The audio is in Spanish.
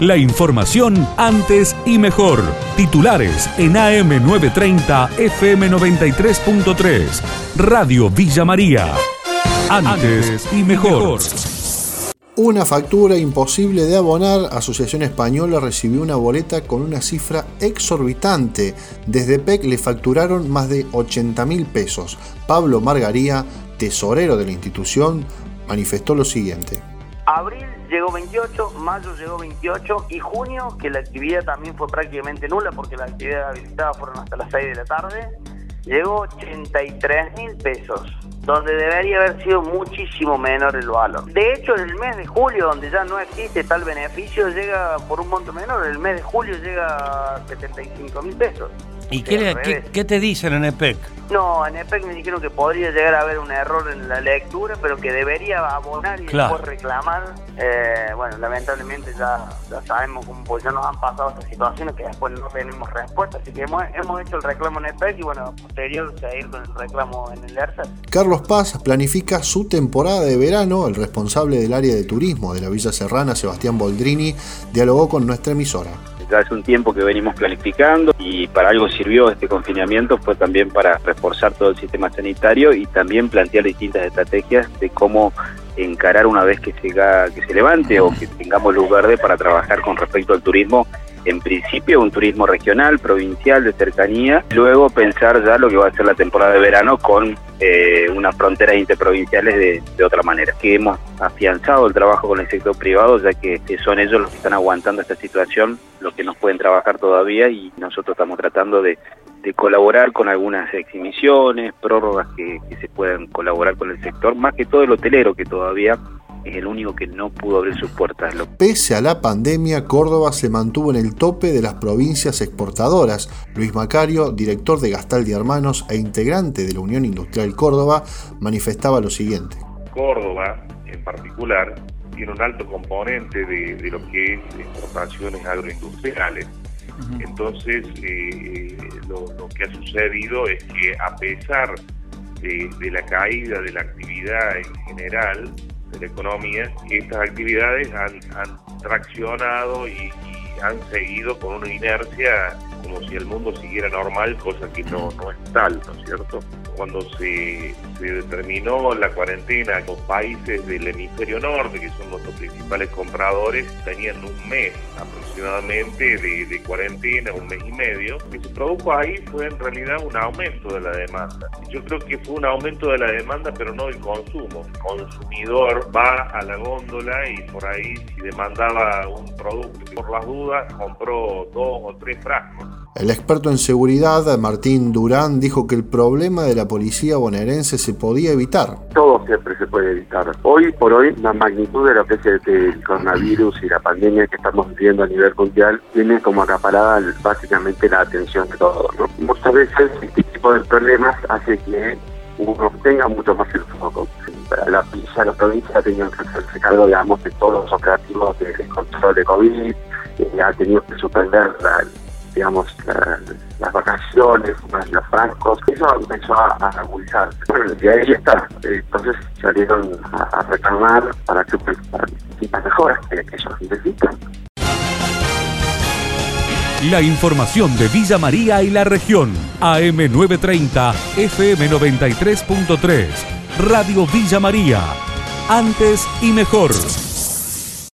La información antes y mejor. Titulares en AM930 FM93.3. Radio Villa María. Antes y mejor. Una factura imposible de abonar, Asociación Española recibió una boleta con una cifra exorbitante. Desde PEC le facturaron más de 80 mil pesos. Pablo Margaría, tesorero de la institución, manifestó lo siguiente. Abril llegó 28, mayo llegó 28 y junio, que la actividad también fue prácticamente nula porque la actividad habilitada fueron hasta las 6 de la tarde, llegó 83 mil pesos donde debería haber sido muchísimo menor el valor. De hecho, en el mes de julio, donde ya no existe tal beneficio, llega por un monto menor. El mes de julio llega a 75 mil pesos. ¿Y qué, qué, te dicen en EPEC? No, en EPEC me dijeron que podría llegar a haber un error en la lectura, pero que debería abonar y después reclamar. Eh, bueno, lamentablemente ya, ya sabemos cómo pues ya nos han pasado estas situaciones que después no tenemos respuesta, así que hemos, hemos hecho el reclamo en EPEC y bueno, posterior seguir con el reclamo en el ERSA. Carlos Paz planifica su temporada de verano. El responsable del área de turismo de la Villa Serrana, Sebastián Boldrini, dialogó con nuestra emisora ya hace un tiempo que venimos planificando y para algo sirvió este confinamiento, fue también para reforzar todo el sistema sanitario y también plantear distintas estrategias de cómo encarar una vez que se, que se levante o que tengamos luz verde para trabajar con respecto al turismo en principio un turismo regional, provincial, de cercanía, luego pensar ya lo que va a ser la temporada de verano con eh, unas fronteras interprovinciales de, de, otra manera. Que hemos afianzado el trabajo con el sector privado, ya que son ellos los que están aguantando esta situación, los que nos pueden trabajar todavía y nosotros estamos tratando de, colaborar con algunas exhibiciones, prórrogas que, que se puedan colaborar con el sector, más que todo el hotelero que todavía es el único que no pudo abrir sus puertas. Pese a la pandemia, Córdoba se mantuvo en el tope de las provincias exportadoras. Luis Macario, director de Gastaldi Hermanos e integrante de la Unión Industrial Córdoba, manifestaba lo siguiente. Córdoba, en particular, tiene un alto componente de, lo que es exportaciones agroindustriales. Entonces, eh, lo, que ha sucedido es que a pesar de, de la caída de la actividad en general, de la economía, estas actividades han, traccionado y, han seguido con una inercia como si el mundo siguiera normal, cosa que no, no es tal, ¿no es cierto? Cuando se, determinó la cuarentena, los países del hemisferio norte, que son nuestros principales compradores, tenían un mes aproximadamente de, de cuarentena, un mes y medio. Lo que se produjo ahí fue en realidad un aumento de la demanda. Yo creo que fue un aumento de la demanda, pero no del consumo. El consumidor va a la góndola y por ahí, si demandaba un producto, por las dudas, compró dos o tres frascos. El experto en seguridad, Martín Durán, dijo que el problema de la policía bonaerense se podía evitar. Todo siempre se puede evitar. Hoy por hoy, la magnitud de lo que es el, coronavirus y la pandemia que estamos viviendo a nivel mundial tiene como acaparada básicamente la atención de todos. Muchas veces este tipo de problemas hace que uno tenga mucho más el foco. La la provincia ha tenido que hacerse cargo, digamos, de todos los operativos de control de COVID, eh, ha tenido que suspender la digamos, las vacaciones, los francos, eso empezó a. Bueno, y ahí está. Entonces salieron a, reclamar para que pues, para distintas mejoras que, ellos necesitan. La información de Villa María y la región. AM930, FM93.3. Radio Villa María. Antes y mejor.